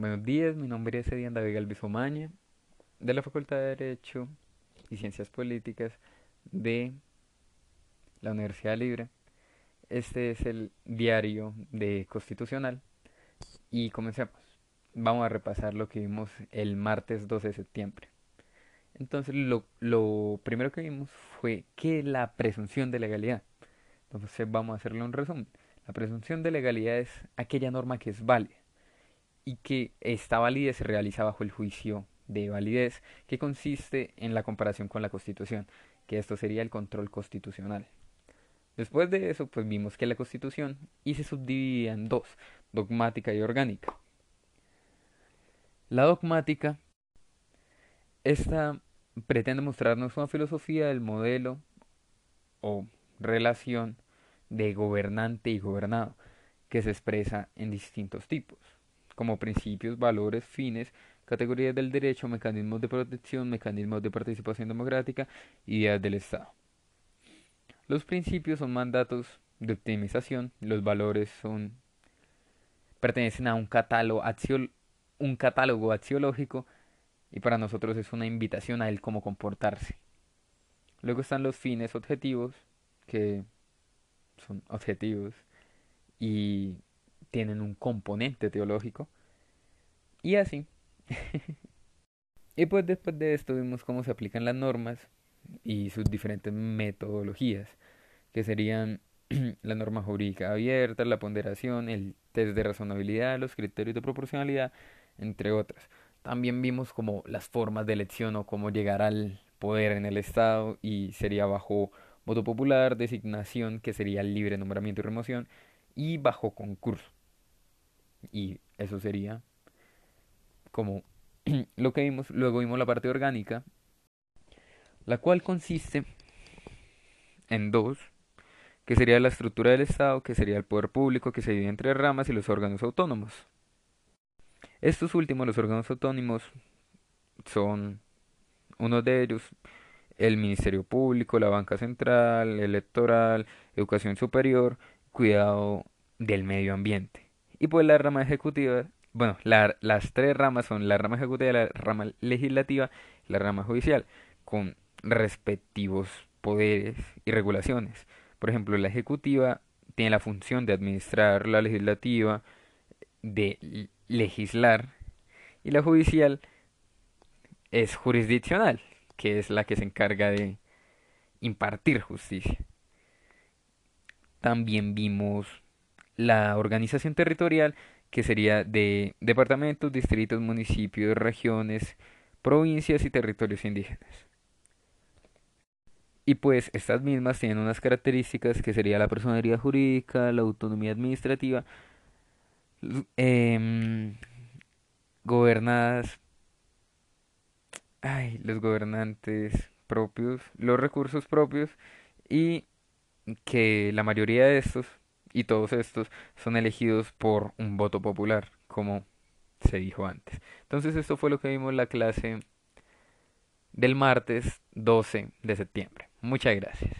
Buenos días, mi nombre es Edian David Galvis Omaña, de la Facultad de Derecho y Ciencias Políticas de la Universidad Libre. Este es el diario de Constitucional y comencemos. Vamos a repasar lo que vimos el martes 12 de septiembre. Entonces, lo, primero que vimos fue que la presunción de legalidad. Entonces, vamos a hacerle un resumen. La presunción de legalidad es aquella norma que es válida y que esta validez se realiza bajo el juicio de validez que consiste en la comparación con la Constitución, que esto sería el control constitucional. Después de eso, pues vimos que la Constitución y se subdividía en dos, dogmática y orgánica. La dogmática, esta pretende mostrarnos una filosofía del modelo o relación de gobernante y gobernado, que se expresa en distintos tipos como principios, valores, fines, categorías del derecho, mecanismos de protección, mecanismos de participación democrática ideas del Estado. Los principios son mandatos de optimización, los valores son pertenecen a un catálogo, un catálogo axiológico y para nosotros es una invitación a él cómo comportarse. Luego están los fines objetivos, que son objetivos y tienen un componente teológico. Y así. y pues después de esto vimos cómo se aplican las normas y sus diferentes metodologías, que serían la norma jurídica abierta, la ponderación, el test de razonabilidad, los criterios de proporcionalidad, entre otras. También vimos como las formas de elección o cómo llegar al poder en el Estado y sería bajo voto popular, designación, que sería libre nombramiento y remoción, y bajo concurso. Y eso sería como lo que vimos. Luego vimos la parte orgánica, la cual consiste en dos, que sería la estructura del Estado, que sería el poder público, que se divide entre ramas y los órganos autónomos. Estos últimos, los órganos autónomos, son uno de ellos el Ministerio Público, la Banca Central, Electoral, Educación Superior, Cuidado del Medio Ambiente. Y pues la rama ejecutiva, bueno, las tres ramas son la rama ejecutiva, la rama legislativa y la rama judicial, con respectivos poderes y regulaciones. Por ejemplo, la ejecutiva tiene la función de administrar, la legislativa de legislar y la judicial es jurisdiccional, que es la que se encarga de impartir justicia. También vimos la organización territorial, que sería de departamentos, distritos, municipios, regiones, provincias y territorios indígenas. Y pues estas mismas tienen unas características que sería la personalidad jurídica, la autonomía administrativa, em, gobernadas, ay, los gobernantes propios, los recursos propios y que la mayoría de estos y todos estos son elegidos por un voto popular, como se dijo antes. Entonces esto fue lo que vimos en la clase del martes 12 de septiembre. Muchas gracias.